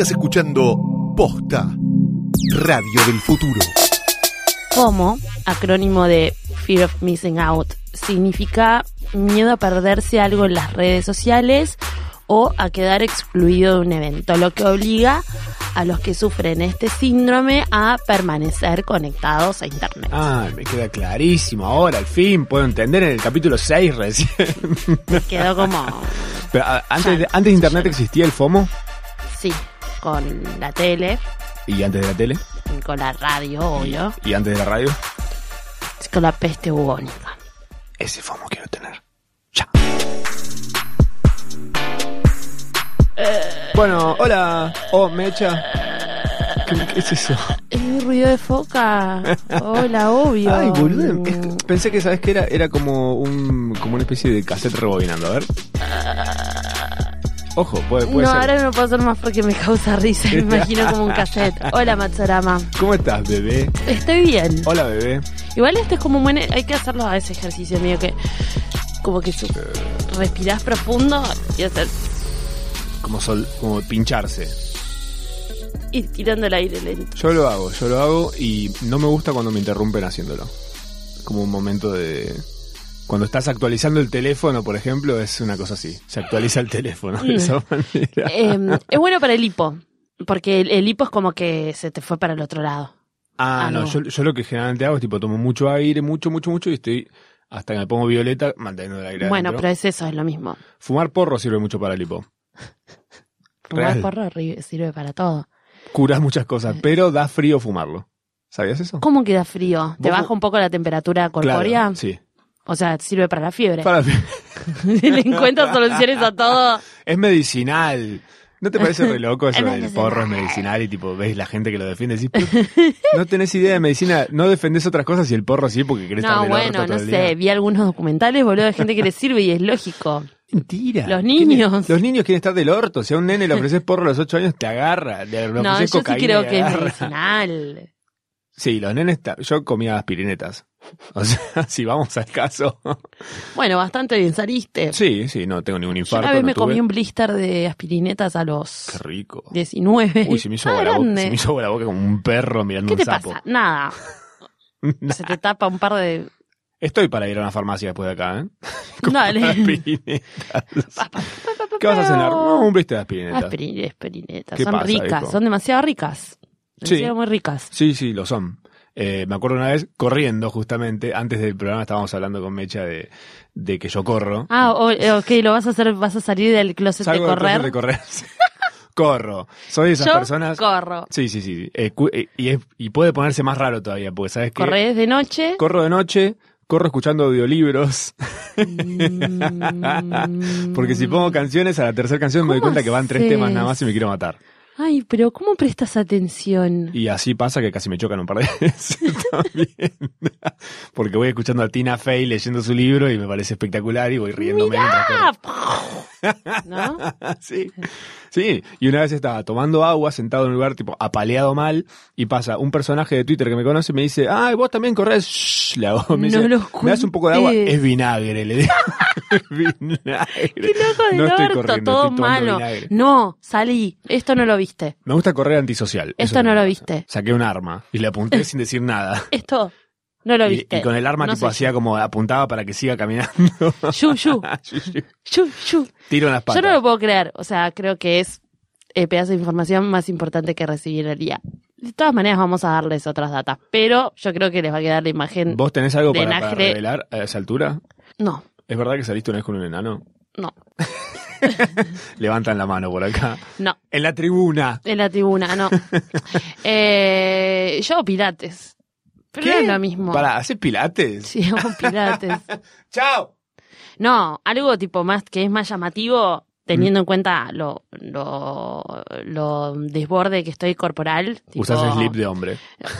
Estás escuchando Posta, Radio del Futuro. FOMO, acrónimo de Fear of Missing Out, significa miedo a perderse algo en las redes sociales o a quedar excluido de un evento, lo que obliga a los que sufren este síndrome a permanecer conectados a Internet. Ah, me queda clarísimo ahora, al fin, puedo entender en el capítulo 6 recién. Quedó como, Pero, antes, antes de Internet existía el FOMO sí, con la tele, y antes de la tele con la radio, obvio, y antes de la radio. con la peste bubónica. Ese FOMO quiero tener. Ya. Bueno, hola. Oh, Mecha. ¿Qué, qué es eso? Eh, ruido de foca. Hola, obvio. Ay, boludo. es- Pensé que, ¿sabes qué era? Era como un como una especie de cassette rebobinando. A ver. Ojo, puede, puede No, ser. ahora no puedo hacer más porque me causa risa. Me imagino como un cassette. Hola, Matsorama. ¿Cómo estás, bebé? Estoy bien. Hola, bebé. Igual este es como un buen... Hay que hacerlo a ese ejercicio mío que... Como que su- respirás profundo y hacer... Como, sol, como pincharse. Ir tirando el aire lento. Yo lo hago, yo lo hago y no me gusta cuando me interrumpen haciéndolo. Como un momento de... Cuando estás actualizando el teléfono, por ejemplo, es una cosa así. Se actualiza el teléfono de esa manera. Eh, es bueno para el hipo. Porque el, el hipo es como que se te fue para el otro lado. Ah, Ah, no, no. Yo, yo lo que generalmente hago es tipo tomo mucho aire, mucho, mucho, mucho y estoy hasta que me pongo violeta manteniendo el aire Bueno, adentro. pero es eso, es lo mismo. Fumar porro sirve mucho para el hipo. Fumar Real. porro sirve para todo. Curas muchas cosas, pero da frío fumarlo. ¿Sabías eso? ¿Cómo queda frío? ¿Te baja un poco la temperatura corpórea? Claro, sí. O sea, sirve para la fiebre. Para- Le encuentras soluciones a todo. es medicinal. ¿No te parece re loco eso Es del porro es medicinal y tipo ves la gente que lo defiende y decís, "Pero no tenés idea de medicina, no defendés otras cosas y el porro sí porque querés No, estar del orto bueno, todo no el sé. día"? Vi algunos documentales, boludo, de gente que le sirve y es lógico. Mentira. Los niños. Los niños quieren estar del orto. Si a un nene le ofreces porro a los 8 años, te agarra. Le No, yo sí creo que es medicinal. Sí, los nenes, yo comía aspirinetas. O sea, si vamos al caso. Bueno, bastante bien saliste. Sí, sí, no tengo ningún Yo infarto. una vez no me tuve. comí un blister de aspirinetas a los Qué rico. 19. Uy, se me, hizo Ah, la boca, se me hizo la boca como un perro mirando ¿Qué un te sapo. pasa? Nada. Se te tapa un par de... Estoy para ir a una farmacia después de acá, ¿eh? Dale. Aspirinetas. ¿Qué vas a cenar? No, un blister de aspirinetas. Aspirin- aspirinetas. ¿Qué Son pasa, ricas, son demasiado ricas. Sí. Demasiado muy ricas. Sí, sí, lo son. Eh, me acuerdo una vez corriendo, justamente, antes del programa estábamos hablando con Mecha de, de que yo corro. Ah, eh, ok, lo vas a hacer, vas a salir del closet Salgo de del closet correr. de correr. corro. Soy de esas Yo personas. corro. Sí, sí, sí. Eh, eh, y, es- y puede ponerse más raro todavía, porque sabes que Corres de noche. corro de noche, corro escuchando audiolibros, Mm. porque si pongo canciones a la tercera canción me doy ¿Cómo cuenta que van tres temas nada más y me quiero matar. Ay, pero ¿cómo prestas atención? Y así pasa que casi me chocan un par de veces también. Porque voy escuchando a Tina Fey leyendo su libro y me parece espectacular y voy riéndome ¿No? sí, sí. Y una vez estaba tomando agua, sentado en un lugar tipo apaleado mal, y pasa un personaje de Twitter que me conoce y me dice, ay, vos también corres. Shh, le hago, me No dice, ¿me das un poco de agua? Es vinagre, le digo. Vinagre. Qué loco del no estoy orto, corriendo, todo estoy malo. vinagre. No, salí. Esto no lo viste. Me gusta correr antisocial. Esto no lo viste. Saqué un arma y le apunté sin decir nada. Esto no lo viste. y con el arma No tipo hacía como apuntaba para que siga caminando. Yu, yu, yu, yu. Tiro en las patas. Yo no lo puedo creer. O sea, creo que es el pedazo de información más importante que recibí en el día. De todas maneras, vamos a darles otras datas. Pero yo creo que les va a quedar la imagen. ¿Vos tenés algo de para, revelar a esa altura? No, ¿Es verdad que saliste una vez con un enano? no, Levantan la mano por acá. no. En la tribuna. En la tribuna, no. eh, yo pilates. Pero no es lo mismo. Para, ¿haces pilates? Sí, hago pilates. ¡Chao! No, algo tipo más que es más llamativo, teniendo en cuenta lo, lo, lo desborde que estoy corporal. Tipo, Usás slip de hombre.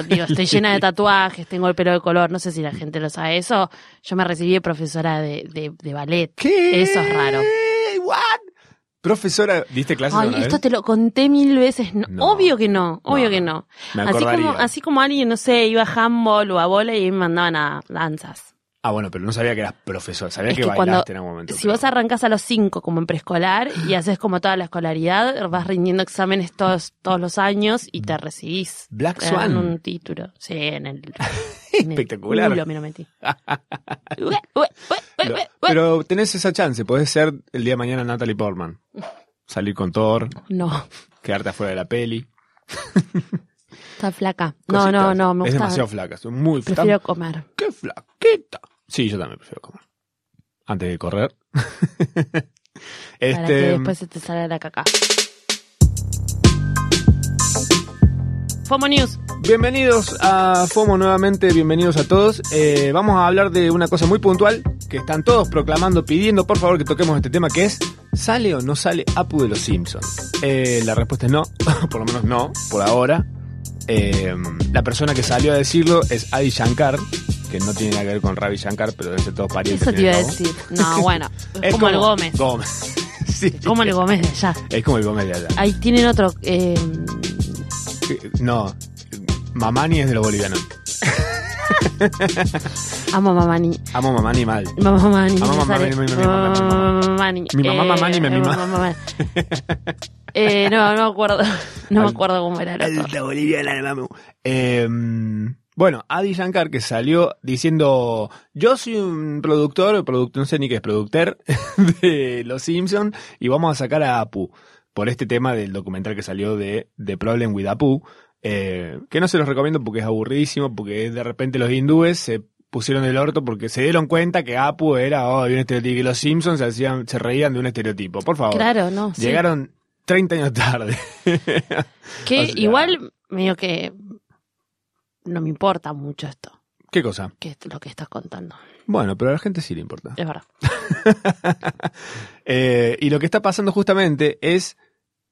Digo, estoy llena de tatuajes, tengo el pelo de color, no sé si la gente lo sabe eso. Yo me recibí de profesora de, de, de ballet. ¿Qué? Eso es raro. ¿What? Profesora, ¿diste clases Ay, esto vez? te lo conté mil veces. No, No. Obvio que no, obvio No, que no. Me Así como, así como alguien, no sé, iba a handball o a bola y me mandaban a danzas. Ah, bueno, pero no sabía que eras profesor, sabía Es que, que bailaste en algún momento. Si pero- vos arrancás a los 5 como en preescolar y haces como toda la escolaridad, vas rindiendo exámenes todos, todos los años y te recibís. Black Swan. un título. Sí, en el... en el Espectacular. me lo metí. Pero tenés esa chance, podés ser el día de mañana Natalie Portman. Salir con Thor, No, quedarte afuera de la peli. está flaca. No, Cositas. no, no, me Es gusta. demasiado flaca, estoy muy Prefiero tan- comer. ¡Qué flaquita! Sí, yo también prefiero comer. Antes de correr. Para que este, después se te salga la caca. FOMO News. Bienvenidos a FOMO nuevamente, bienvenidos a todos. Eh, vamos a hablar de una cosa muy puntual que están todos proclamando, pidiendo por favor que toquemos este tema que es ¿sale o no sale Apu de los Simpsons? Eh, la respuesta es no, por lo menos no, por ahora. Eh, la persona que salió a decirlo es Adi Shankar, que no tiene nada que ver con Ravi Shankar, pero debe ser todo pariente. Eso te iba a decir. No, bueno. Es como el Gómez. Gómez. Sí. Como el Gómez de allá. Es como el Gómez de allá. Ahí tienen otro. Eh, No, Mamani es de los bolivianos. amo a Mamani. Amo Mamani mal. Mamá Mamani. Amo. Mamani. Mi mamá, Eh, Mamani, me mima. Eh, no, no me acuerdo. No me acuerdo cómo era boliviana, mamu. Eh, bueno, Adi Shankar que salió diciendo, yo soy un productor, productor, no sé ni qué es productor de Los Simpsons y vamos a sacar a Apu por este tema del documental que salió de The Problem with Apu, eh, que no se los recomiendo porque es aburridísimo, porque de repente los hindúes se pusieron el orto porque se dieron cuenta que Apu era oh, un estereotipo y los Simpsons se, hacían, se reían de un estereotipo. Por favor, Claro, no. llegaron 30 años tarde. Que o sea- igual, medio que. No me importa mucho esto. ¿Qué cosa? Que es lo que estás contando. Bueno, pero a la gente sí le importa. Es verdad. Eh, y lo que está pasando justamente es,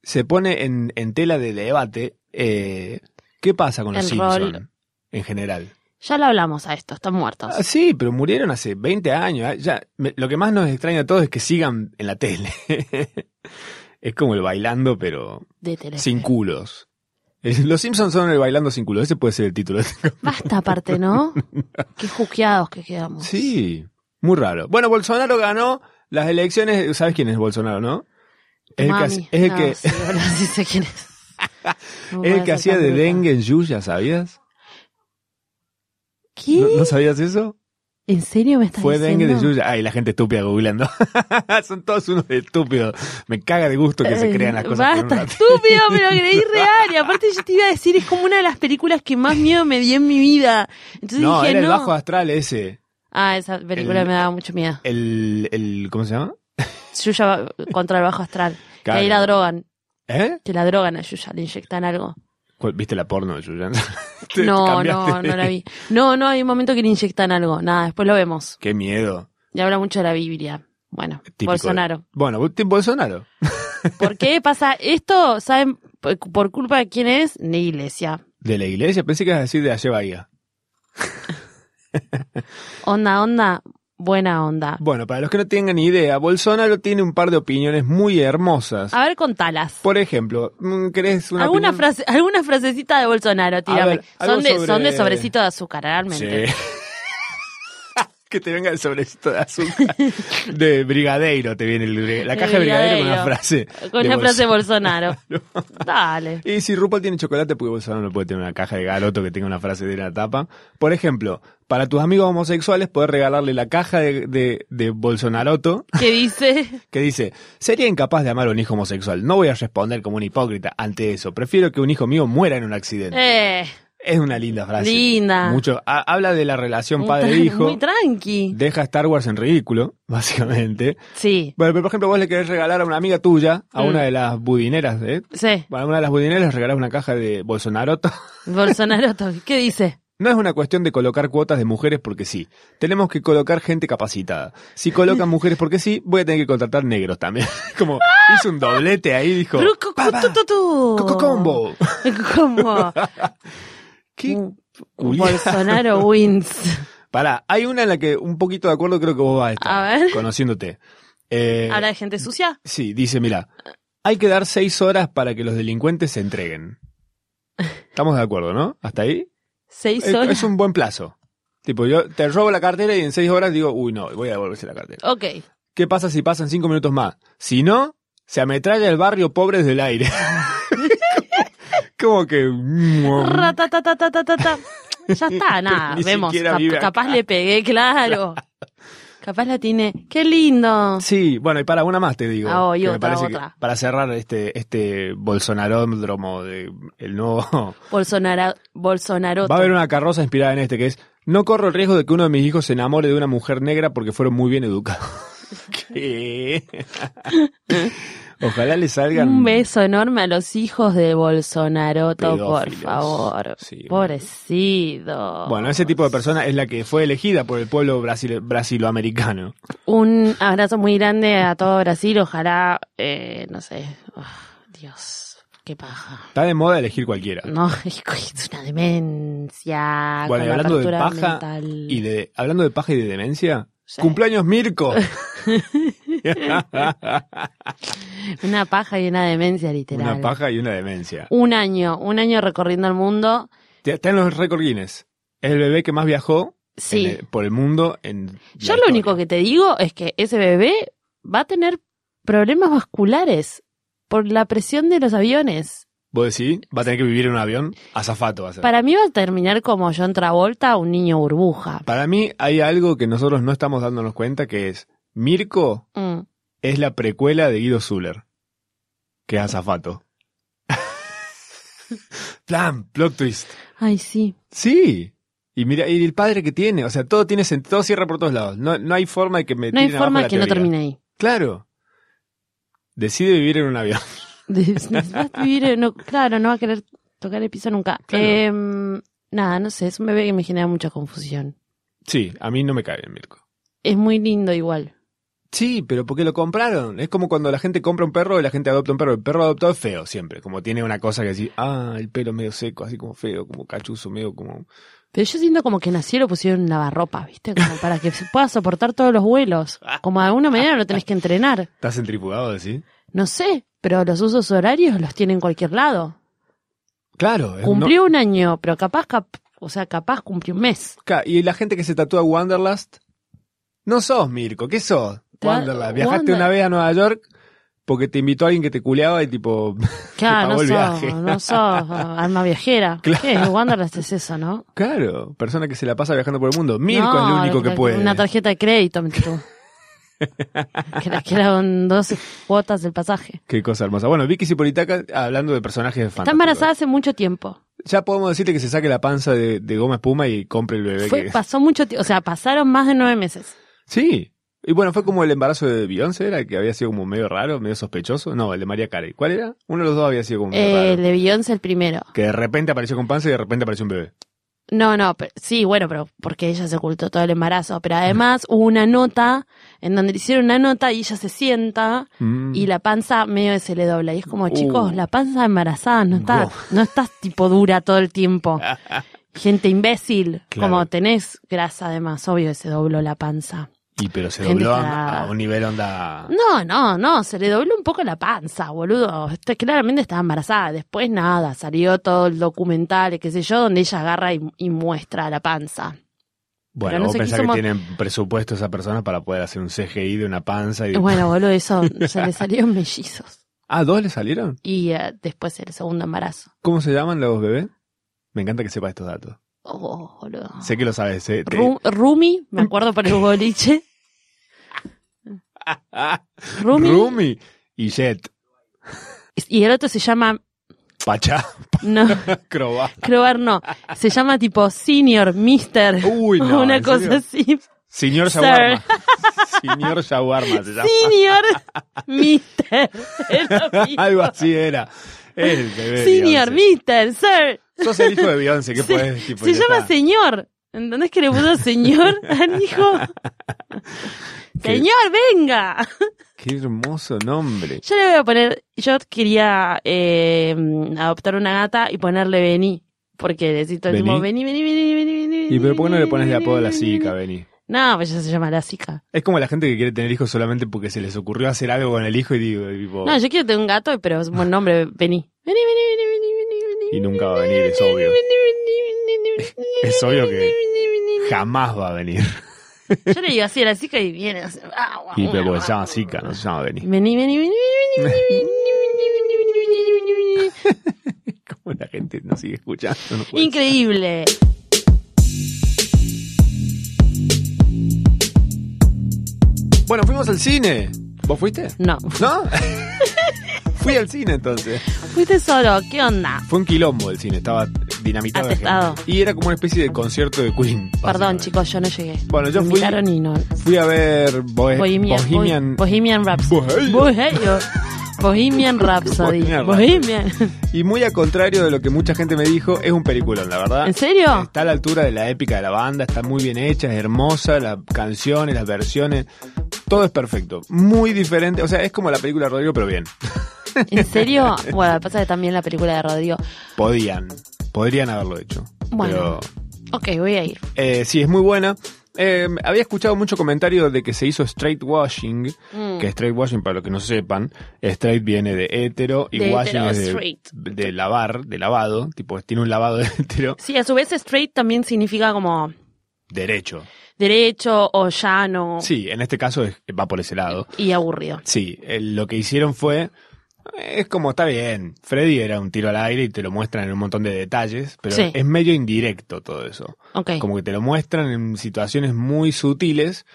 se pone en, en tela de debate, eh, ¿qué pasa con los Simpsons rol. en general? Ya lo hablamos a esto, están muertos. Ah, sí, pero murieron hace 20 años. ah, Ya, me- lo que más nos extraña a todos es que sigan en la tele. es como el bailando, pero De sin culos. Los Simpsons son el bailando sin culos. Ese puede ser el título. de Basta aparte, ¿no? Qué juqueados que quedamos. Sí, muy raro. Bueno, Bolsonaro ganó las elecciones. ¿Sabes quién es Bolsonaro, no? Es el que, es el No, que, sí, bueno, sí sé quién es. No es el que hacía de dengue en Yuya, ¿sabías? ¿Qué? ¿No, no sabías eso? ¿En serio me estás Fue dengue de diciendo? Yuya. Ay, la gente estúpida googleando. Son todos unos estúpidos. Me caga de gusto que se Eh, crean las cosas. Basta, estúpido, me lo creí real. Y aparte yo te iba a decir, es como una de las películas que más miedo me dio en mi vida. Entonces No, dije, era el bajo astral ese. Ah, esa película El- me daba mucho miedo. El, el, ¿cómo se llama? Yuya contra el bajo astral. Claro. Que ahí la drogan. ¿Eh? Que la drogan a Yuya, le inyectan algo. ¿Cuál- ¿Viste la porno de? Te No, no, no la vi. No, no, hay un momento que le inyectan algo. Nada, después lo vemos. Qué miedo. Y habla mucho de la Biblia. Bueno, Típico Bolsonaro. de- Bueno, Bolsonaro. ¿Por qué pasa esto? ¿Saben por, por culpa de quién es? De iglesia. De la iglesia, pensé que ibas a decir de Aye Bahía. Onda, onda, buena onda. Bueno, para los que no tengan ni idea, Bolsonaro tiene un par de opiniones muy hermosas. A ver, contalas. Por ejemplo, mm, ¿querés una ¿Alguna, opinión? frase, alguna frasecita de Bolsonaro, tírame. ver, son, de, sobre- son de sobrecito de azúcar, realmente. Sí. que te venga el sobrecito de azúcar. De brigadeiro te viene el- la caja de brigadeiro con una frase. Con una frase Bolsonaro. Bolsonaro. Dale. Y si RuPaul tiene chocolate, porque Bolsonaro no puede tener una caja de garoto que tenga una frase de la tapa. Por ejemplo, para tus amigos homosexuales, puedes regalarle la caja de, de, de Bolsonaroto ¿Qué dice? que dice, sería incapaz de amar a un hijo homosexual. No voy a responder como un hipócrita ante eso. Prefiero que un hijo mío muera en un accidente. Eh, Es una linda frase. linda. Mucho, ha- habla de la relación Muy padre-hijo. tranqui. Deja a Star Wars en ridículo, básicamente. Sí, Bueno, pero por ejemplo, vos le querés regalar a una amiga tuya, a Mm. una de las budineras, ¿eh? sí. Bueno, a una de las budineras le regalás una caja de Bolsonaroto. Bolsonaro, ¿qué dice? No es una cuestión de colocar cuotas de mujeres porque sí. Tenemos que colocar gente capacitada. Si colocan mujeres porque sí, voy a tener que contratar negros también. Como hizo un doblete ahí, dijo. Pero, cu- "Pa, pa, tu, tu, tu. coco combo. ¿Qué? Mm, Bolsonaro wins. Pará, hay una en la que un poquito de acuerdo creo que vos vas a estar. A ver. Conociéndote. Eh, ¿Habla de gente sucia? Sí, dice, mira, hay que dar seis horas para que los delincuentes se entreguen. Estamos de acuerdo, ¿no? ¿Hasta ahí? ¿Seis Es, horas? es un buen plazo. Tipo, yo te robo la cartera y en seis horas digo, uy, no, voy a devolverse la cartera. Ok. ¿Qué pasa si pasan cinco minutos más? Si no, se ametralla el barrio pobre desde el aire. como que... Ratatatatata. Ya está, nada, vemos. Cap- acá. capaz le pegué, claro. Capaz la tiene. ¡Qué lindo! Sí, bueno, y para una más te digo. Ah, oh, y que me otra, que otra. para cerrar este, este bolsonaródromo de el nuevo... Bolsonaro, Bolsonaro. Va a haber una carroza inspirada en este que es No corro el riesgo de que uno de mis hijos se enamore de una mujer negra porque fueron muy bien educados. ¿Qué? Ojalá le salgan. Un beso enorme a los hijos de Bolsonaro, por favor. Sí, Pobrecito. Bueno, ese tipo de persona es la que fue elegida por el pueblo brasil- brasiloamericano. Un abrazo muy grande a todo Brasil. Ojalá, eh, no sé. ah, Dios, qué paja. Está de moda elegir cualquiera. No, es una demencia. Bueno, y con hablando de paja mental. y de hablando de paja y de demencia, Sí. cumpleaños Mirko. Una paja y una demencia, literal. una paja y una demencia. Un año, un año recorriendo el mundo. Está en los récord Guinness. Es el bebé que más viajó Sí. en el- por el mundo en Yo lo único que te digo es que ese bebé va a tener problemas vasculares por la presión de los aviones. ¿Vos decís? ¿Va a tener que vivir en un avión? Azafato va a ser. Para mí va a terminar como John Travolta, un niño burbuja. Para mí hay algo que nosotros no estamos dándonos cuenta que es Mirko Mm. es la precuela de Guido Zuller, que es azafato. Plan, plot twist. Ay, sí. Sí. Y mira, y el padre que tiene, o sea, todo tiene sent- todo cierra por todos lados. No, no hay forma de que me No hay forma la que no termine ahí. Claro. Decide vivir en un avión. Vivir no- claro, no va a querer tocar el piso nunca. Claro. Em, nada, no sé, es un bebé que me genera mucha confusión. Sí, a mí no me cae bien Mirko. Es muy lindo igual. Sí, pero porque lo compraron. Es como cuando la gente compra un perro y la gente adopta un perro. El perro adoptado es feo siempre. Como tiene una cosa que decir, ah, el pelo medio seco, así como feo, como cachuzo, medio como... Pero yo siento como que nació y lo pusieron en lavarropa, ¿viste? Como para que se pueda soportar todos los vuelos. Como de alguna manera lo tenés que entrenar. ¿Estás centrifugado, decís? No sé, pero los usos horarios los tiene en cualquier lado. Claro. es- Cumplió un año, pero capaz, cap- o sea, capaz cumplió un mes. y la gente que se tatúa Wanderlust, no sos Mirko, ¿qué sos? Wanderlust. Viajaste Wander- una vez a Nueva York porque te invitó alguien que te culeaba y tipo... Claro, no el sos, viaje. no sos alma viajera. Claro. ¿Qué? Wanderlust es eso, ¿no? Claro, persona que se la pasa viajando por el mundo. Mirko No, es lo único que puede. Una tarjeta de crédito, me. que la que eran 12 cuotas del pasaje. Qué cosa hermosa. Bueno, Vicky Cipolitaca, hablando de personajes de Está Fantástico. embarazada hace mucho tiempo. Ya podemos decirle que se saque la panza de, de goma espuma y compre el bebé. Fue, que- pasó mucho tiempo, o sea, pasaron más de nueve meses. Sí. Y bueno, fue como el embarazo de Beyoncé, era que había sido como medio raro, medio sospechoso. No, el de María Carey. ¿Cuál era? Uno de los dos había sido como medio Eh, el de Beyoncé el primero. Que de repente apareció con panza y de repente apareció un bebé. No, no, pero, sí, bueno, pero porque ella se ocultó todo el embarazo. Pero además hubo una nota en donde le hicieron una nota y ella se sienta Mm. y la panza medio se le dobla. Y es como, Uh. chicos, la panza embarazada no está, no estás tipo dura todo el tiempo. Gente imbécil, Claro. como tenés grasa además, obvio que se dobló la panza. Y pero se dobló a, un nivel onda... No, no, no, se le dobló un poco la panza, boludo. Este, claramente estaba embarazada. Después nada, salió todo el documental, qué sé yo, donde ella agarra y, y muestra la panza. Bueno, pero no vos pensás mo- que tienen presupuesto esa persona para poder hacer un CGI de una panza y... Bueno, boludo, eso se le salieron mellizos. Ah, ¿dos le salieron? Y eh, después el segundo embarazo. ¿Cómo se llaman los bebés? Me encanta que sepa estos datos. Oh, boludo. Sé que lo sabes. ¿eh? Ru- Rumi, me acuerdo por el boliche. Rumi. Rumi y Jet. Y el otro se llama, Pachá. no, Croba. Crobar no, se llama tipo Senior, Mister. Uy, no. una ¿en cosa serio? así. Señor. Shawarma. Señor Shawarma se llama. Senior, Mister. Algo así era. El bebé. Senior. Mister, Sir. Sos el hijo de Beyoncé, ¿qué Se- puedes? Tipo, se llama está. señor. ¿Entendés que le puso señor al hijo? Señor, venga. Qué hermoso nombre. Yo le voy a poner, yo quería eh, adoptar una gata y ponerle Bení. Porque necesito el ¿Bení? Bení, Bení, Bení, Bení. ¿Y pero por qué no le pones de apodo a la Zika, Bení. Beni? No, pues ya se llama la Zika. Es como la gente que quiere tener hijos solamente porque se les ocurrió hacer algo con el hijo y digo, tipo, No, yo quiero tener un gato, pero es un buen nombre, Bení. Bení, Bení, Bení, Bení, Bení, Bení. y nunca va a venir, es obvio es obvio que jamás va a venir. Yo le digo así a la chica y viene. Así, ah, wow, y pero porque se llama Zika, no se llama Vení. Vení, vení, vení, vení, vení, vení, Como la gente nos sigue escuchando. No Increíble. Bueno, fuimos al cine. ¿Vos fuiste? No. ¿No? Fui al cine entonces. Fuiste solo, ¿qué onda? Fue un quilombo el cine, estaba dinamitado. Atestado. Y era como una especie de concierto de Queen. Perdón, chicos, yo no llegué. Bueno, yo fui- y no. Fui a ver Bohe- Bohemian, Bohemian. Bo- Bohemian Rhapsody. Bohemian. Bohemian, Rhapsody. Bohemian Bohemian. Y muy a contrario de lo que mucha gente me dijo, es un peliculón, la verdad. ¿En serio? Está a la altura de la épica de la banda, está muy bien hecha, es hermosa, las canciones, las versiones, todo es perfecto. Muy diferente, o sea, es como la película Rodrigo, pero bien. ¿En serio? Bueno, pasa que también la película de Rodrigo. Podían, podrían haberlo hecho. Bueno. Pero Ok, voy a ir. eh, sí, es muy buena. Eh, había escuchado mucho comentario de que se hizo straight washing, Mm. que straight washing, para los que no sepan, straight viene de hetero y De washing hetero, es de, lavar, de lavado, tipo tiene un lavado de hetero Sí, a su vez straight también significa como derecho. derecho o llano Sí, en este caso es- va por ese lado. y aburrido. Sí, eh, lo que hicieron fue. Es como está bien. Freddy era un tiro al aire y te lo muestran en un montón de detalles, pero Sí. es medio indirecto todo eso. Ok. Como que te lo muestran en situaciones muy sutiles.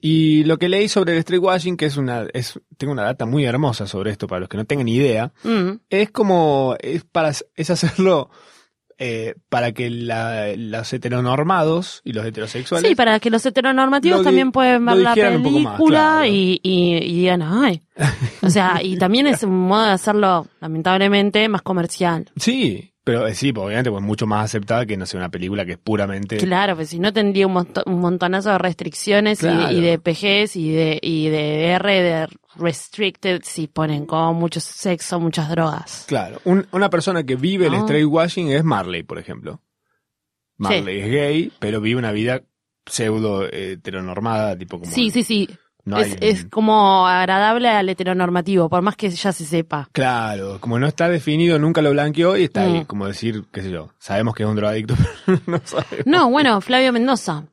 Y lo que leí sobre el street washing, que es una, es, tengo una data muy hermosa sobre esto para los que no tengan idea, Mm. es como, es para, es hacerlo, eh, para que la, los heteronormados y los heterosexuales Sí, para que los heteronormativos Lo también pueden ver la más, película claro. y, y, y digan, ay. O sea, y también es un modo de hacerlo, lamentablemente, más comercial. Sí, pero eh, sí, pues, obviamente pues mucho más aceptada que no sé una película que es puramente Claro, pues si no tendría un, monto- un montonazo de restricciones y de- Claro. y, de, PGs y de, y de R de restricted si ponen como mucho sexo, muchas drogas. Claro, un- una persona que vive el Ah. straight washing es Marley, por ejemplo. Marley es gay, pero vive una vida pseudo heteronormada, tipo como Sí, sí, sí. no es, hay- es como agradable al heteronormativo, por más que ya se sepa. Claro, como no está definido, nunca lo blanqueó y está ahí, Mm. como decir, qué sé yo, sabemos que es un drogadicto, pero no sabemos. No, bueno, Flavio Mendoza.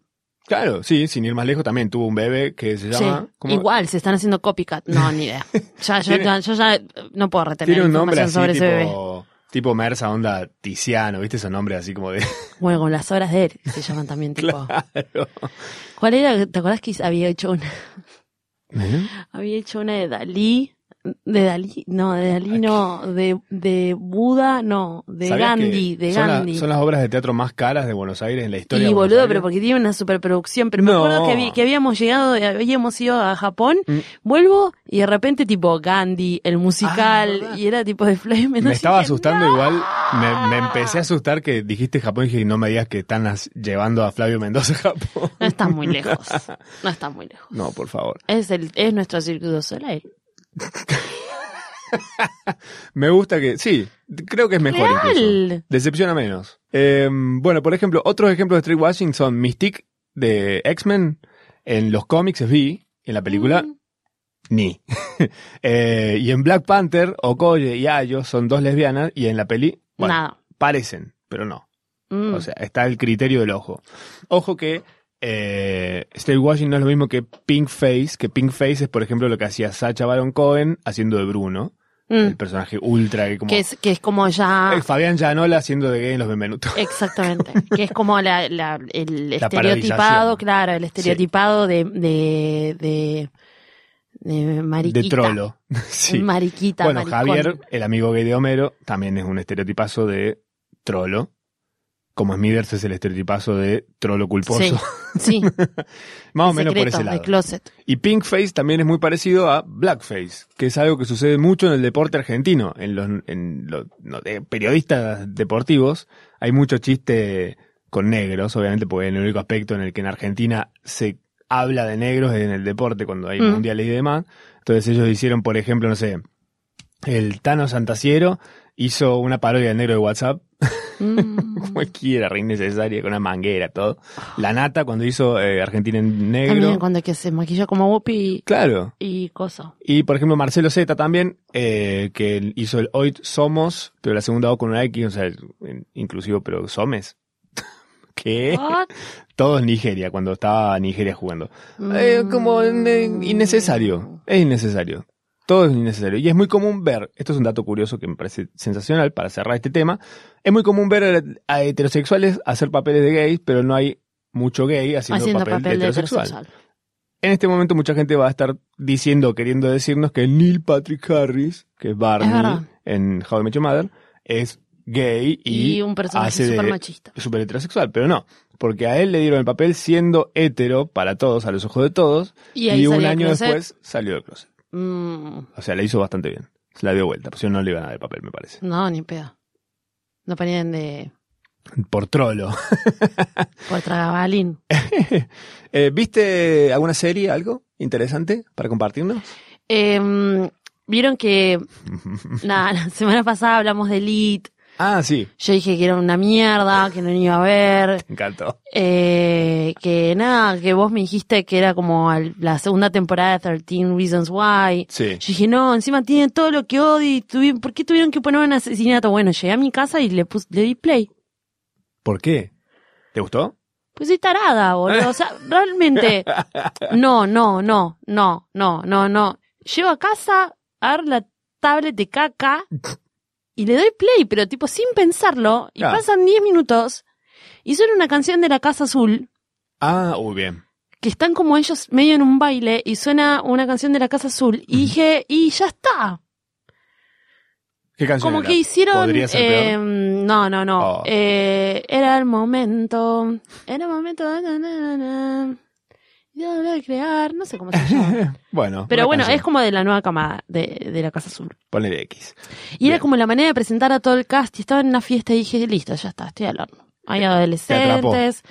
Claro, sí, sin ir más lejos, también tuvo un bebé que se Sí, llama... ¿cómo? igual, se están haciendo copycat. No, ni idea. Ya, yo, ya, yo ya no puedo retener Tiene un nombre así, sobre ese bebé. tipo, tipo Mersa, onda Tiziano, ¿viste esos nombres así como de... Bueno, con las obras de él se llaman también, tipo. Claro. ¿Cuál era? ¿Te acuerdas que había hecho una, ¿Eh? había hecho una de Dalí? De Dalí, no, de Dalí no, de, de Buda, no, de ¿Sabías Gandhi, de son la- Gandhi. son las obras de teatro más caras de Buenos Aires en la historia. Y de boludo, Aires. pero porque tiene una superproducción. Pero me No. acuerdo que, habí- que habíamos llegado, habíamos ido a Japón, Mm. vuelvo y de repente tipo Gandhi, el musical, Ah, y era tipo de Flame. Me estaba asustando igual, me, me empecé a asustar que dijiste Japón y dije, no me digas que están as- llevando a Flavio Mendoza a Japón. No está muy lejos. No está muy lejos. No, por favor. Es el, es nuestro Cirque du Soleil. Me gusta que, sí, creo que es mejor Real. incluso. Decepciona menos. Eh, bueno, por ejemplo, otros ejemplos de street washing son Mystique de X-Men. En los cómics es Vi, en la película Mm. ni. Eh, y en Black Panther, Okoye y Ayo son dos lesbianas y en la peli, bueno, Nada. parecen, pero no. Mm. O sea, está el criterio del ojo. Ojo que eh, Straight Washing no es lo mismo que Pink Face, que Pink Face es, por ejemplo, lo que hacía Sacha Baron Cohen haciendo de Bruno, Mm. el personaje ultra que como... Que es, que es como ya. Eh, Fabián Llanola haciendo de gay en Los Benvenutos. Exactamente. que es como la, la- el La estereotipado, claro, el estereotipado de, de, de, de mariquita. De trolo. sí. Mariquita, Bueno, maricón. Javier, el amigo gay de Homero, también es un estereotipazo de trolo. Como Smithers es el estereotipazo de trolo culposo. Sí, sí. Más o menos por ese lado. de closet. Y Pinkface también es muy parecido a Blackface, que es algo que sucede mucho en el deporte argentino. En los, en los no, de- periodistas deportivos hay mucho chiste con negros, obviamente, porque es el único aspecto en el que en Argentina se habla de negros es en el deporte cuando hay Mm. mundiales y demás. Entonces ellos hicieron, por ejemplo, no sé, el Tano Santasiero hizo una parodia del negro de WhatsApp Mm. cualquiera, re innecesaria, con una manguera, todo. La Nata, cuando hizo eh, Argentina en negro. También cuando que se maquilla como Whoopi Claro. y cosa. Y por ejemplo, Marcelo Z también, eh, que hizo el Hoy Somos, pero la segunda O con una X, o sea, inclusivo, pero Somes. ¿Qué? What? Todo en Nigeria, cuando estaba Nigeria jugando. Mm. Eh, como eh, innecesario. Es innecesario. Todo es innecesario. Y es muy común ver, esto es un dato curioso que me parece sensacional para cerrar este tema, es muy común ver a heterosexuales hacer papeles de gays, pero no hay mucho gay haciendo, Haciendo papel, papel de heterosexual. heterosexual. En este momento mucha gente va a estar diciendo, queriendo decirnos que Neil Patrick Harris, que es. Barney en How I Met Your Mother, es gay y, Y, un personaje súper machista. súper heterosexual, pero no, porque a él le dieron el papel siendo hetero para todos, a los ojos de todos, Y y, un año después salió del closet. Mm, O sea, le hizo bastante bien. Se la dio vuelta, pues si no, no le iban a dar el papel, me parece. no, ni pedo. No ponían de... Por trolo. Por tragabalín. Eh, ¿Viste alguna serie, algo interesante para compartirnos? Em, Vieron que, nada, la semana pasada hablamos de Elite. Ah, sí, Yo dije que era una mierda, que no iba a ver. me encantó. Eh, que nada, que vos me dijiste que era como la segunda temporada de 13 Reasons Why. Sí. Yo dije, no, encima tiene todo lo que odio y ¿por qué tuvieron que poner un asesinato? Bueno, llegué a mi casa y le, pus, le di play. ¿Por qué? ¿Te gustó? Pues soy tarada, boludo. O sea, realmente. No, no, no, no, no, no, no. Llego a casa, agarro la tablet de caca y le doy play, pero tipo sin pensarlo. Y pasan 10 minutos y suena una canción de la Casa Azul. Ah, uy, bien. Que están como ellos medio en un baile y suena una canción de la Casa Azul. Y dije, y ya está. ¿Qué canción Como era? que hicieron. ¿Podría ser eh, no, no, no. Oh. Eh, era el momento. Era el momento. Na, na, na, a crear. No sé cómo se llama. bueno. Pero bueno, canción. es como de la nueva camada de, de la Casa Azul. Ponle X. Y era como la manera de presentar a todo el cast. Y estaba en una fiesta y dije, listo, ya está, estoy al horno. Hay adolescentes.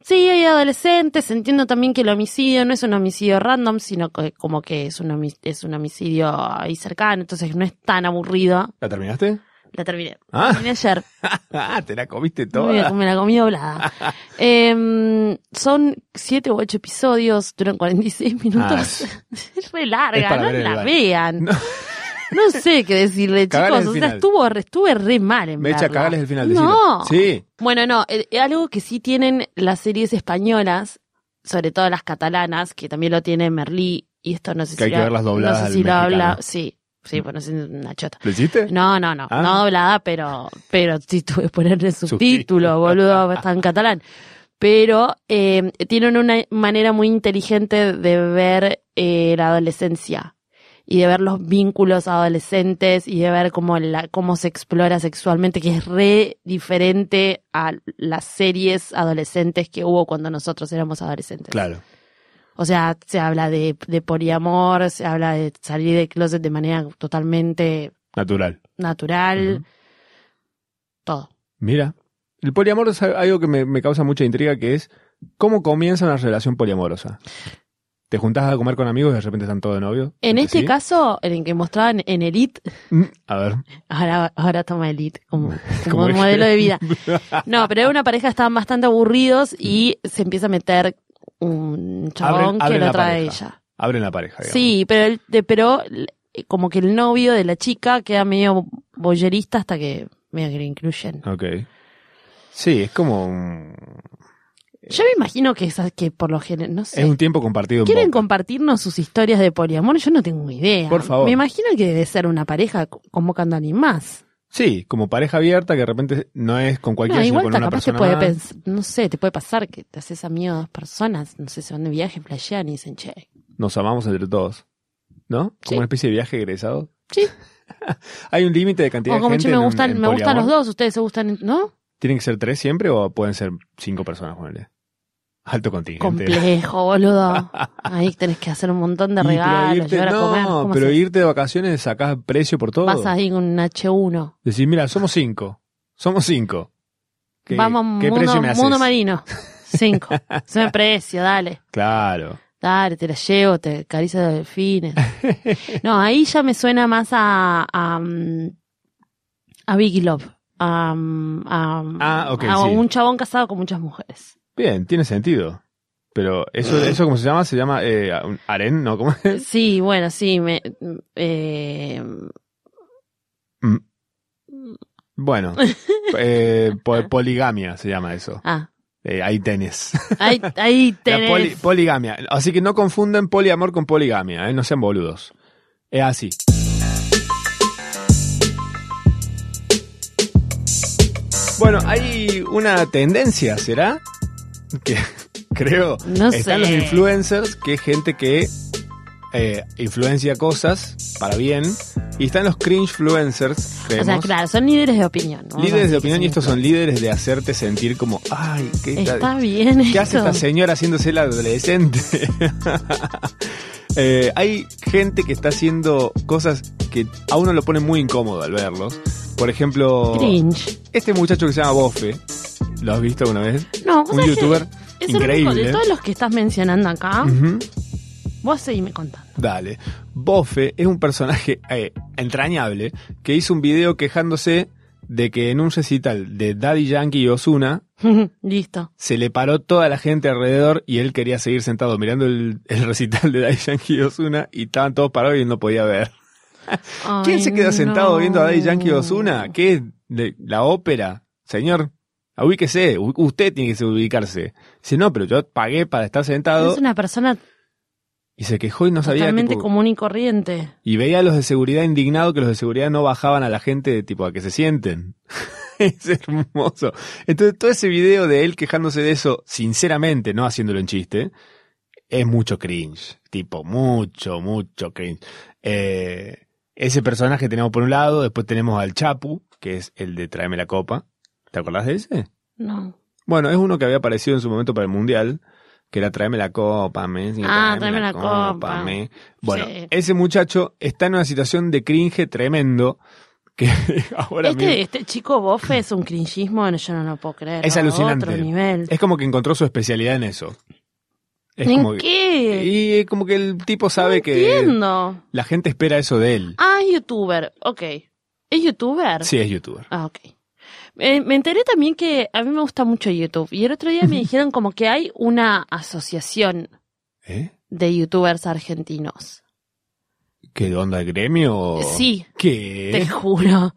Sí, hay adolescentes. Entiendo también que el homicidio no es un homicidio random, sino que como que es un, es un homicidio ahí cercano. Entonces no es tan aburrido. ¿La terminaste? La terminé. Ah. Terminé ayer. Ah, te la comiste Me, toda. me la comí doblada. Em, son siete u ocho episodios, duran 46 minutos. Ah, es re larga, es no ver la vean. No. No. sé qué decirle, chicos. O sea, estuvo, estuve re mal en Mecha, verla. cagales el final. No. Sí. Bueno, no, eh, algo que sí tienen las series españolas, sobre todo las catalanas, que también lo tiene Merlí, y esto no sé Que si hay que verlas dobladas No sé si lo habla, sí, sí, bueno, es una chota. ¿Lo hiciste? No, no, no, Ah. no doblada, pero, pero sí tuve que ponerle Subtítulo. subtítulo, boludo, está en catalán. Pero eh, tienen una manera muy inteligente de ver eh, la adolescencia y de ver los vínculos adolescentes y de ver cómo, la, cómo se explora sexualmente, que es re diferente a las series adolescentes que hubo cuando nosotros éramos adolescentes. Claro. O sea, se habla de, de poliamor, se habla de salir de closet de manera totalmente Natural. natural, todo. Mira. El poliamor es algo que me, me causa mucha intriga, que es cómo comienza una relación poliamorosa. Te juntás a comer con amigos y de repente están todos de novio. En ¿Sí? este caso, en el que mostraban en Elite, Mm, A ver. ahora, ahora toma Elite como, como modelo de vida. No, pero era una pareja que estaban bastante aburridos y se empieza a meter un chabón Abren- abren que lo trae pareja. ella. Abren la pareja, digamos. Sí, pero, el- pero como que el novio de la chica queda medio boyerista hasta que medio que lo incluyen. Ok. Sí, es como un... Yo me imagino que esas que por lo general, no sé. Es un tiempo compartido en ¿Quieren compartirnos sus historias de poliamor? Yo no tengo idea. Por favor. Me imagino que debe ser una pareja co- convocando a alguien más. Sí, como pareja abierta que de repente no es con No, cualquiera, sino igual con una capaz te persona puede más. no sé, te puede pasar que te haces amigo de dos personas, no sé, se van de viaje, flashean y dicen, che, Nos amamos entre todos. ¿No? Como Sí. una especie de viaje egresado. Sí. Hay un límite de cantidad o como de che, gente me en- gustan, en me gustan los dos, ustedes se gustan, ¿no? ¿Tienen que ser tres siempre o pueden ser cinco personas, ponele? Alto contingente. Complejo, boludo. Ahí tenés que hacer un montón de regalos, irte- llevar a comer. no, ¿cómo pero haces? irte de vacaciones sacás precio por todo. Vas ahí con un H1. Decir, mira, somos cinco. Somos cinco. ¿Qué, Vamos, ¿qué mundo, precio me haces? mundo marino. Cinco. Sube precio, dale. Claro. Dale, te la llevo, te acaricio de delfines. No, ahí ya me suena más a, a, mm, a Biggie Love. A, mm, a, Ah, a sí. un chabón casado con muchas mujeres. Bien, tiene sentido. Pero eso, eso ¿cómo se llama? Se llama eh, harén, ¿no? ¿Cómo es? Sí, bueno, sí. Me, eh, Bueno, eh, po- poligamia se llama eso. ah, Eh, ahí tenés. Ahí, tenés. poli- poligamia. Así que no confundan poliamor con poligamia, ¿eh? no sean boludos. Es así. Bueno, hay una tendencia, ¿será? Que creo. No Están los influencers, que es gente que eh, influencia cosas para bien. Y están los cringefluencers, o creemos. sea, claro, son líderes de opinión. líderes de opinión y estos son líderes de hacerte sentir como, ay, ¿qué, está- Está bien ¿qué hace esta señora haciéndose la adolescente? Eh, hay gente que está haciendo cosas que a uno lo pone muy incómodo al verlos. Por ejemplo, Cringe. este muchacho que se llama Bofe, ¿lo has visto alguna vez? No, Un youtuber es el increíble. de todos los que estás mencionando acá. Ujú. Vos seguime contando. Dale. Bofe es un personaje eh, entrañable que hizo un video quejándose de que en un recital de Daddy Yankee y Osuna Listo. se le paró toda la gente alrededor y él quería seguir sentado mirando el, el recital de Daddy Yankee y Osuna y estaban todos parados y él no podía ver. ¿Quién se queda sentado viendo a Daddy Yankee y Osuna? ¿Qué es de la ópera? Señor, ubíquese, usted tiene que ubicarse. Dice, no, pero yo pagué para estar sentado Es una persona y se quejó y no sabía totalmente tipo, común y corriente. y veía a los de seguridad indignado que los de seguridad no bajaban a la gente tipo a que se sienten. es hermoso. Entonces todo ese video de él quejándose de eso, sinceramente, no haciéndolo en chiste, es mucho cringe. Tipo, mucho, mucho cringe. Eh, ese personaje tenemos por un lado, después tenemos al Chapu, que es el de Tráeme la Copa. ¿Te acordás de ese? No. Bueno, es uno que había aparecido en su momento para el Mundial, que era Tráeme la Copa, me. sí, Ah, tráeme la copa. me. Bueno, Sí. ese muchacho está en una situación de cringe tremendo, que ahora mismo... Este, este chico bofe es un cringismo, yo no lo puedo creer. Es alucinante. Otro nivel. Es como que encontró su especialidad en eso. Es ¿En como que- qué? y como que el tipo sabe no que entiendo. la gente espera eso de él. Ah, es youtuber. Ok. ¿Es youtuber? Sí, es youtuber. Ah, ok. Eh, me enteré también que a mí me gusta mucho YouTube. Y el otro día me dijeron como que hay una asociación ¿Eh? de youtubers argentinos. ¿Qué onda de gremio? Sí, ¿Qué? te juro.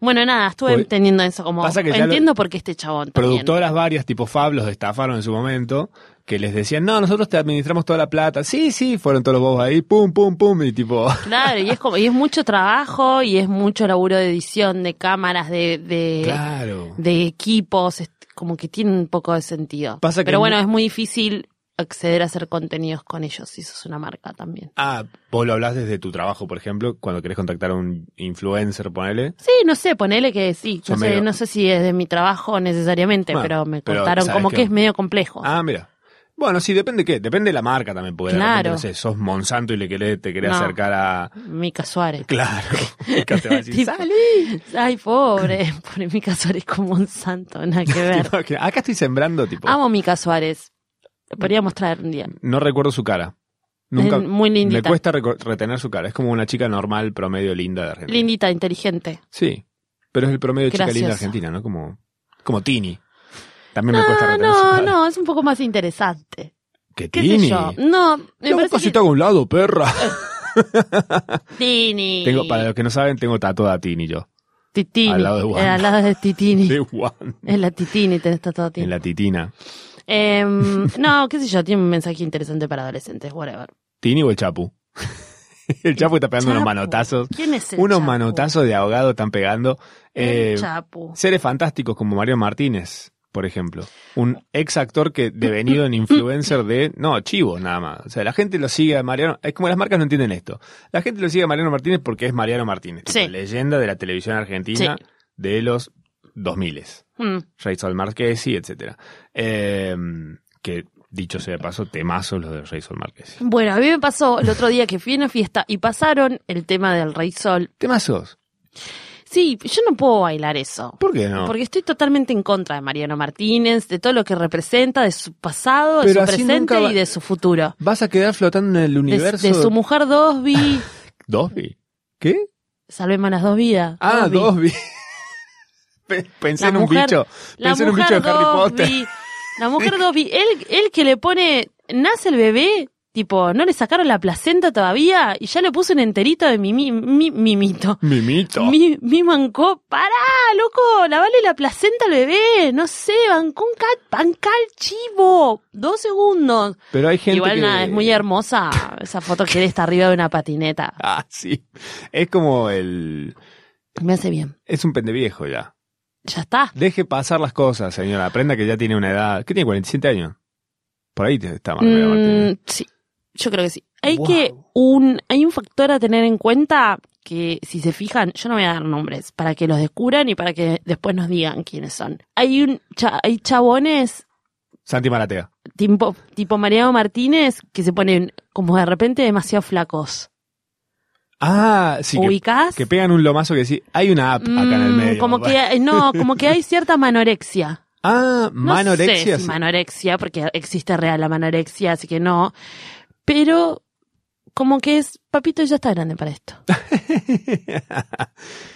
Bueno, nada, estuve Pues, entendiendo eso como... pasa que ya lo- Entiendo por qué este chabón también. Productoras varias, tipo Fab, los estafaron en su momento, que les decían, no, nosotros te administramos toda la plata. Sí, sí, fueron todos los bobos ahí, pum, pum, pum, y tipo... Claro, y es como, y es mucho trabajo y es mucho laburo de edición, de cámaras, de, de, Claro. de equipos, es como que tiene un poco de sentido. Pasa que Pero bueno, es muy difícil acceder a hacer contenidos con ellos, y eso es una marca también. Ah, vos lo hablas desde tu trabajo, por ejemplo, cuando querés contactar a un influencer, ponele. Sí, no sé, ponele que sí. No sé, no sé si es de mi trabajo necesariamente, Bueno, pero me pero contaron como que- que es medio complejo. Ah, mira. Bueno, sí, depende qué, depende de la marca también, porque de Claro. no sé, sos Monsanto y le querés, te querés No. acercar a... Mica Suárez. Claro. Acá te va a decir, Tipo, "Salí". Ay, pobre, pobre Mica Suárez como un santo, nada que ver. Que Acá estoy sembrando, tipo, Amo Mica Suárez. Lo podríamos traer un día. no recuerdo su cara. Nunca, Es muy me lindita. cuesta reco- retener su cara. Es como una chica normal, promedio, linda de Argentina. Lindita, inteligente. Sí, pero es el promedio de chica linda de. Argentina, ¿no? Como, como Tini. También me cuesta retener no, no, es un poco más interesante. ¿Qué ¿Qué Tini? sé yo? No, me parece casi que... a un lado, perra. Tini. Tengo, para los que no saben, tengo tatuada a Tini yo. Titini. al lado de Wanda. Eh, al lado de Titini. De Juan. Es la Titini, tenés todo Tini. En la titina. Em, no, qué sé yo, tiene un mensaje interesante para adolescentes, whatever. ¿Tini o el Chapu? el Chapu está pegando unos Chapu. manotazos. ¿Quién es el Unos Chapu? manotazos de ahogado están pegando. El Eh, Chapu. seres fantásticos como Mario Martínez, por ejemplo. Un ex actor que devenido en influencer de, no, chivo nada más. O sea, la gente lo sigue a Mariano, es como las marcas no entienden esto. La gente lo sigue a Mariano Martínez porque es Mariano Martínez, tipo, Sí. leyenda de la televisión argentina Sí. de los 2000 Mm. Rachel Marquesi, etcétera. Eh, que dicho sea de paso, temazos los de Rachel Marquesi. Bueno, a mí me pasó el otro día que fui a una fiesta y pasaron el tema del Rey Sol. Temazos. Sí, yo no puedo bailar eso. ¿Por qué no? Porque estoy totalmente en contra de Mariano Martínez, de todo lo que representa, de su pasado, de su presente va- y de su futuro. Vas a quedar flotando en el universo. de su mujer Dosby, Dosby. ¿Qué? salvemos las dos vidas. Ah, Dosby. Dosby. Pe- Pensé La en un mujer- bicho. Pensé en un bicho de Harry Potter. La mujer Dosby. Él, él que le pone, nace el bebé Tipo, no le sacaron la placenta todavía y ya le puse un enterito de mi, mi, mi- mimito. Mimito. Mi, mi mancó, pará, loco, lavale la placenta al bebé, no sé, bancó un cat, banca el chivo, dos segundos. Pero hay gente Igual que... nada, es muy hermosa esa foto que él está arriba de una patineta. Ah, sí. Es como el... Me hace bien. Es un pendeviejo ya. Ya está. Deje pasar las cosas, señora. Aprenda que ya tiene una edad... ¿Qué tiene? 47 años. Por ahí te- está Martínez. Mm, sí, yo creo que sí. Hay Wow. que un, hay un factor a tener en cuenta que si se fijan, yo no voy a dar nombres para que los descubran y para que después nos digan quiénes son. Hay un, cha- hay chabones Santi Maratea. tipo, tipo Mariano Martínez que se ponen como de repente demasiado flacos. Ah, sí. Que, ¿Ubicás? que pegan un lomazo que sí. Hay una app acá en el Mm, medio. Como que, no, como que hay cierta manorexia. Ah, No manorexia. sé si sí. manorexia, porque existe real la manorexia, así que no. Pero como que es, papito ya está grande para esto.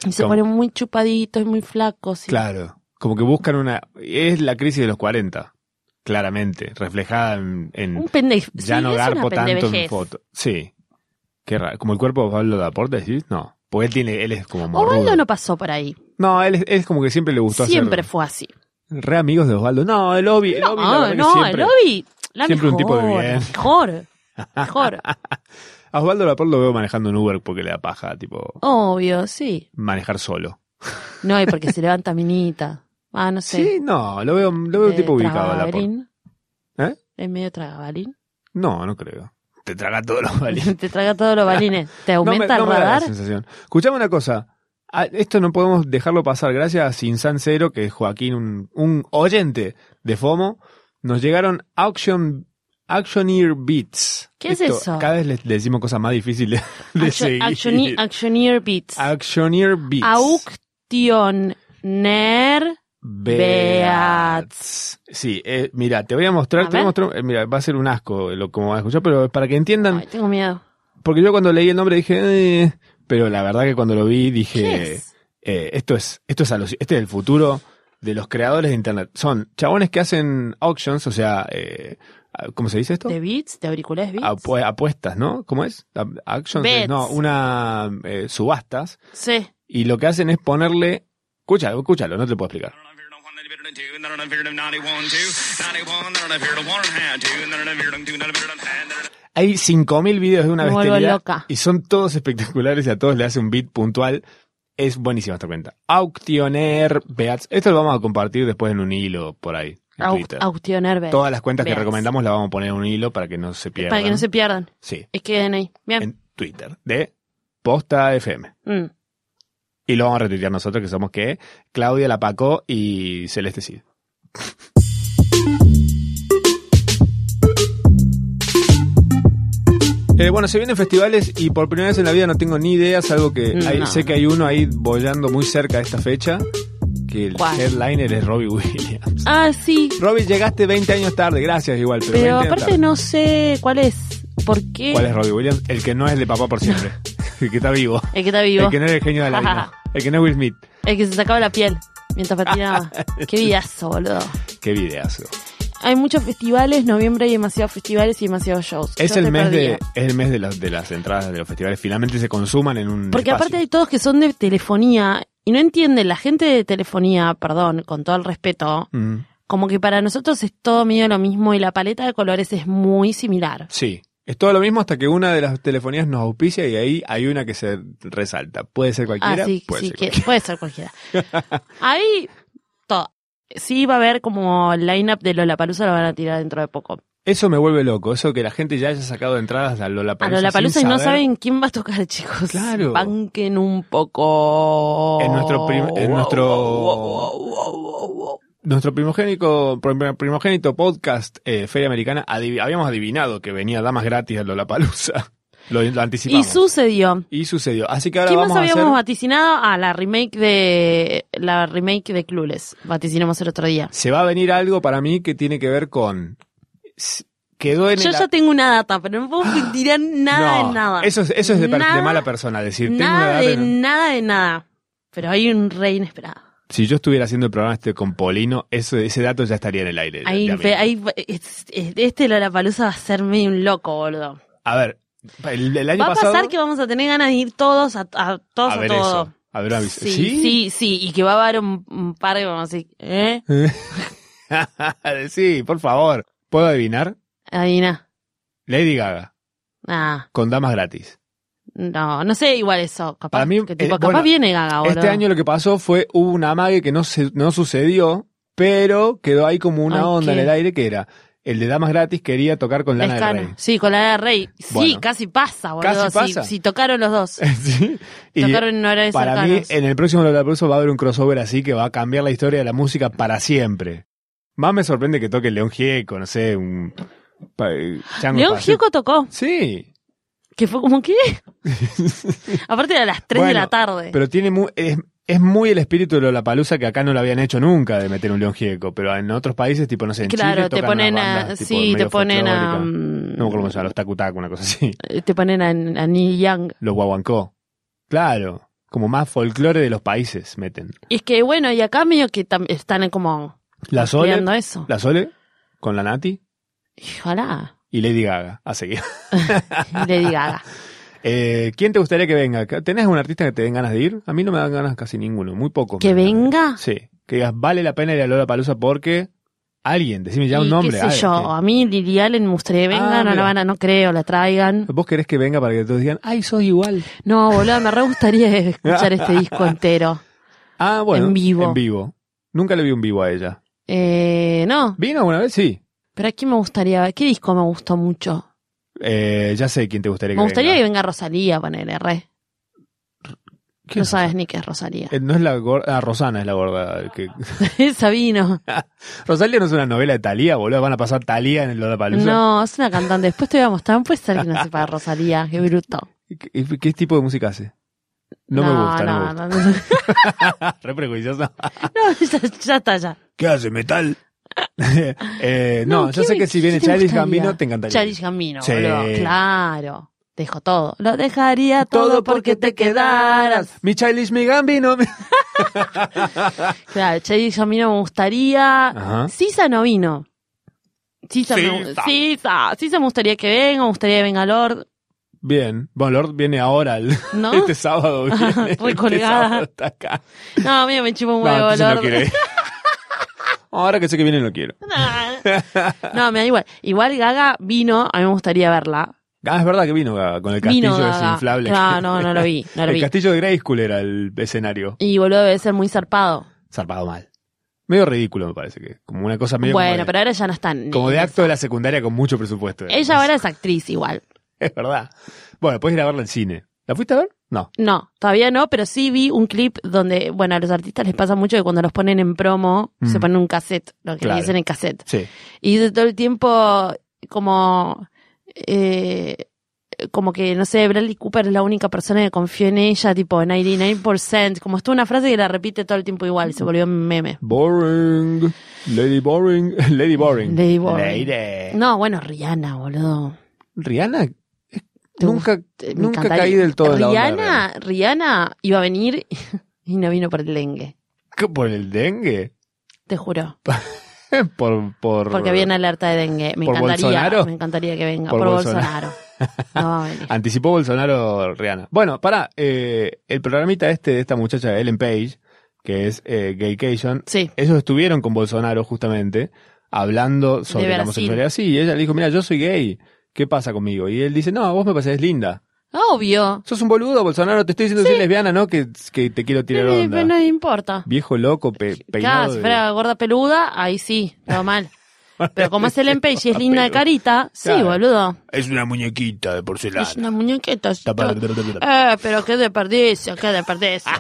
Y se ponen muy chupaditos y muy flacos. y- Claro. Como que buscan una... Es la crisis de los 40. Claramente. Reflejada en... en- Un pendejo. ya sí, no garpo tanto en foto. Sí. Qué raro. Como el cuerpo de Pablo Laporte, ¿sí? No. Porque él tiene... Él es como morrudo. Osvaldo no pasó por ahí. No, él es, él es como que siempre le gustó Siempre hacer... fue así. Re amigos de Osvaldo. No, el Obi, el No, no, siempre- el la siempre un tipo de bien. Mejor, mejor. A Osvaldo Laporte lo veo manejando un Uber porque le da paja, tipo, Obvio, sí. manejar solo. No, y porque se levanta minita. Ah, no sé. Sí, no, lo veo, lo veo Eh, tipo ubicado a. ¿Eh? ¿Es medio tragabalín? No, no creo. Te traga todos los balines. Te traga todos los balines. ¿Te No me, aumenta no el me da la radar? sensación. Escuchame una cosa. Ah, Esto no podemos dejarlo pasar. Gracias a Sinsan Cero, que es Joaquín, un, un oyente de FOMO, nos llegaron Auction, Auctioneer Beats. ¿Qué es eso? Cada vez le, le decimos cosas más difíciles de seguir. Actioneer Beats. Auctioneer Beats. Auctioner Beats. Sí, eh, mira, te voy a mostrar, A te voy a mostrar, eh, mira, va a ser un asco lo como vas a escuchar, pero para que entiendan, Ay, tengo miedo. porque yo cuando leí el nombre dije, eh, pero la verdad que cuando lo vi ¿Qué dije, es? esto es, esto es este es el futuro de los creadores de internet. Son chabones que hacen auctions, o sea, ¿cómo se dice esto? ¿De Beats? ¿De auriculares Beats? Apu- apuestas, ¿no? ¿Cómo es? A- Auctions, es- Bets. no, una eh, subastas Sí. y lo que hacen es ponerle, escúchalo, escúchalo, no te puedo explicar. Hay 5.000 videos de una bestialidad loca. y son todos espectaculares y a todos le hace un beat puntual. Es buenísima esta cuenta. Auctioner Beats. Esto lo vamos a compartir después en un hilo por ahí, en Au- Twitter. Beats. Todas las cuentas que recomendamos las vamos a poner en un hilo para que no se pierdan. Para que no se pierdan. Sí, que queden ahí. Bien. en Twitter de Posta FM. Mm. Y lo vamos a retuitear nosotros, que somos que Claudia La Pacó y Celeste Cid. Eh, bueno, se vienen festivales y por primera vez en la vida no tengo ni idea, salvo que hay- No. sé que hay uno ahí bollando muy cerca de esta fecha, que el ¿Cuál? headliner es Robbie Williams. Ah, sí. Robbie, llegaste 20 años tarde, gracias igual, pero, Pero 20 años aparte tarde. no sé cuál es. ¿Por qué? ¿Cuál es Robbie Williams? El que no es el de papá por siempre, el que está vivo, El que está vivo. el que no es el genio de la vida, el que no es Will Smith. El que se sacaba la piel mientras patinaba. Qué vidazo, boludo. Qué videazo. Hay muchos festivales, noviembre hay demasiados festivales y demasiados shows. Es Yo el mes de, es el mes de las de las entradas de los festivales. Finalmente se consuman en un Porque espacio. aparte hay todos que son de telefonía y no entienden, la gente de telefonía, perdón, con todo el respeto, Mm, como que para nosotros es todo medio lo mismo y la paleta de colores es muy similar. sí. Es todo lo mismo hasta que una de las telefonías nos auspicia y ahí hay una que se resalta. Puede ser cualquiera. Ah, sí, puede sí, ser que cualquiera. puede ser cualquiera. Ahí, todo. Sí va a haber como el line-up de Lollapalooza lo van a tirar dentro de poco. Eso me vuelve loco. Eso que la gente ya haya sacado entradas a A Lollapalooza. Lollapalooza y no saben quién va a tocar, chicos. Claro. Banquen un poco. En nuestro prim- en nuestro- Nuestro primogénico, prim- primogénito podcast, eh, Feria Americana, adiv- habíamos adivinado que venía Damas Gratis a Lollapalooza. Lo, lo Y anticipamos. sucedió. Y sucedió. Así que ahora ¿Qué más vamos a habíamos hacer... vaticinado? Ah, la remake de la remake de Clueless. Vaticinamos el otro día. Se va a venir algo para mí que tiene que ver con... Quedó en Yo el... ya tengo una data, pero no puedo tirar nada No, de nada. Eso es, eso es de, per- de Nada- mala persona, decir, tengo una Nada edad de en- nada de nada. Pero hay un rey inesperado. Si yo estuviera haciendo el programa este con Polino, eso, ese dato ya estaría en el aire. Ahí, ahí, es- es- este Lollapalooza va a ser medio un loco, boludo. A ver, el, el año Va a pasado... pasar que vamos a tener ganas de ir todos a, a- todos a todo. eso. A ver, avis- Sí, sí, sí, y que va a haber un, un par de vamos a decir, ¿eh? sí, por favor. ¿Puedo adivinar? Adivina. Lady Gaga, Ah, con damas gratis. no, no sé igual eso. Capaz, Para mí, que tipo, eh, capaz bueno, viene Gaga, boludo. Este año lo que pasó fue, hubo una amague que no, se, no sucedió, pero quedó ahí como una Ay, onda ¿qué? en el aire que era, el de damas gratis quería tocar con Lana del Lescano. Rey. Sí, con la de Rey. Sí, Bueno. casi pasa, boludo. Casi Si- pasa. Si, tocaron los dos. Sí, y Tocaron en horarios para mí, en el próximo Lollapalooza va a haber un crossover así que va a cambiar la historia de la música para siempre. Más me sorprende que toque León Gieco, no sé, un... eh, León. Gieco tocó. Sí, Que fue como, ¿qué? Aparte de a las 3 de la tarde. pero tiene mu- es, es muy el espíritu de Lollapalooza que acá no lo habían hecho nunca de meter un León Gieco, pero en otros países, tipo, no sé, en claro, Chile te tocan ponen a. bandas, tipo, Sí, te ponen a. mm, No me acuerdo cómo se llama, los Takutaku, una cosa así. Te ponen a, a Neil Young. Los Guaguancó. Claro, como más folclore de los países meten. Y es que bueno, y acá medio que están como. La Sole, eso. la Sole, con la Nati Ojalá. y Lady Gaga, a seguir. Lady Gaga. Eh, ¿Quién te gustaría que venga? ¿Tenés un artista que te den ganas de ir? A mí no me dan ganas casi ninguno, muy poco. ¿Que venga? Sí, que digas, vale la pena ir a Lollapalooza porque alguien, decime ya un nombre. qué sé alguien, yo, a mí Lily Allen me gustaría que venga, Ah, no la van a, no creo, la traigan. ¿Vos querés que venga para que todos digan, ay, sos igual? No, boludo, me re gustaría escuchar este disco entero. Ah, bueno. En vivo. En vivo. Nunca le vi un vivo a ella. Eh, no, ¿Vino alguna vez? Sí. pero aquí me gustaría. ¿Qué disco me gustó mucho? Eh, ya sé quién te gustaría que Me gustaría que venga. venga Rosalía, ponerle re. ¿Quién No es? sabes ni qué es Rosalía. Eh, no es la gorda, ah, Rosana es la gorda. Que... Esa vino. Rosalía no es una novela de Talía, boludo. Van a pasar Talía en el Lollapalooza. No, es una cantante. Después te voy a mostrar. Puede ser que no sepa Rosalía. Qué bruto. ¿Qué, tipo de música hace? No, me gusta, no, me gusta. no. Re prejuicioso. No, ya, ya está, ya. ¿Qué hace, metal? eh, no, No, yo ¿qué sé me- que si viene Childish? Gambino te encantaría. Childish Gambino, Sí. boludo. Claro. Dejo todo. Lo dejaría todo, porque te quedaras. Mi Childish, mi Gambino. mi- Claro, Childish Gambino me gustaría. Ajá. Sisa no vino. Sisa, me, Sisa. Sisa. Sisa me gustaría que venga, me gustaría que venga Lord. Bien. Bueno, Lord viene ahora, el- ¿No? este sábado. Viene, este Recolgada. sábado está acá. No, a mí me chupa un huevo, no Lord. Ahora que sé que viene, no quiero. no, me da igual. Igual Gaga vino, a mí me gustaría verla. Ah, es verdad que vino Gaga, con el castillo Vino ese Gaga. No, no, no lo vi, no lo el vi. castillo de Grayskull era el escenario. Y boludo debe ser muy zarpado. Zarpado mal. Medio ridículo, me parece que. Como una cosa medio. Bueno, como de, pero ahora ya no están. como de acto de la secundaria con mucho presupuesto. Ella ahora es actriz igual. Es verdad. Bueno, puedes ir a verla al cine. ¿La fuiste a ver? No. No, todavía no, pero sí vi un clip donde, bueno, a los artistas les pasa mucho que cuando los ponen en promo, Mm. se ponen un cassette, lo que Claro. le dicen en cassette. Sí. Y de todo el tiempo, como, eh, como que, no sé, Bradley Cooper es la única persona que confió en ella, tipo 99%, como estuvo una frase que la repite todo el tiempo igual, se volvió meme. Boring. Lady Boring. Lady Boring. Lady Boring. Lady. No, bueno, Rihanna, boludo. Rihanna. Eh, Nunca, nunca encantaría. caí del todo en la onda de Rihanna, Rihanna iba a venir y no vino por el dengue, ¿Qué, ¿Por el dengue? te juro. por, por... Porque había una alerta de dengue. Me ¿Por encantaría, Bolsonaro? me encantaría que venga. Por Por, Bolsonaro. Bolsonaro. No va a venir. Anticipó Bolsonaro Rihanna. Bueno, para el programita este de esta muchacha Ellen Page, que es eh, Gaycation, Sí. ellos estuvieron con Bolsonaro justamente hablando sobre la homosexualidad. Sí, y ella le dijo, mira, yo soy gay, ¿qué pasa conmigo? Y él dice, no, vos me parecés linda. Obvio. Sos un boludo, Bolsonaro, te estoy diciendo que soy lesbiana, ¿no? Que, que te quiero tirar onda. pero no importa. Viejo loco, pe- Claro, peinado. si de- fuera gorda peluda, ahí sí, todo mal. Pero como es el y es linda de carita, sí, Claro. boludo. Es una muñequita de porcelana. Es una muñequita. Está para- Eh, pero qué desperdicio, qué desperdicio.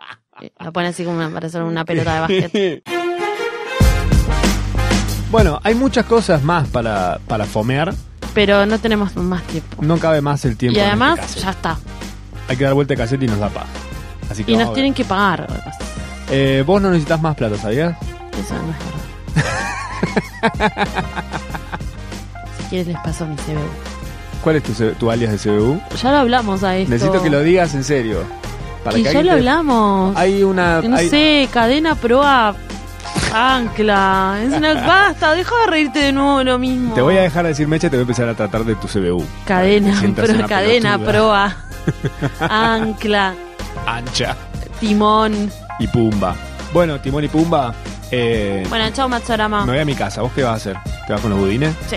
La pone así como para hacer una pelota de básquet. bueno, hay muchas cosas más para, para fomear. Pero no tenemos más tiempo. No cabe más el tiempo. Y este además, ya está. Hay que dar vuelta de cassette y nos da paz. Así que Y nos tienen que pagar. Eh, vos no necesitas más plata, ¿sabías? Eso no es verdad. si quieres les paso mi CBU. ¿Cuál es tu, tu alias de CBU? Ya lo hablamos a esto. Necesito que lo digas en serio. Para que ya lo te- hablamos. Hay una. No hay- sé, cadena proa. Ancla. Es una. Basta, deja de reírte de nuevo de lo mismo. Te voy a dejar de decir mecha, te voy a empezar a tratar de tu CBU. Cadena, pro- cadena proa. Ancla. Ancha. Timón. Y Pumba. Bueno, Timón y Pumba. Eh, Bueno, chao, Matsorama. me voy a mi casa. ¿Vos qué vas a hacer? ¿Te vas con los budines? Sí.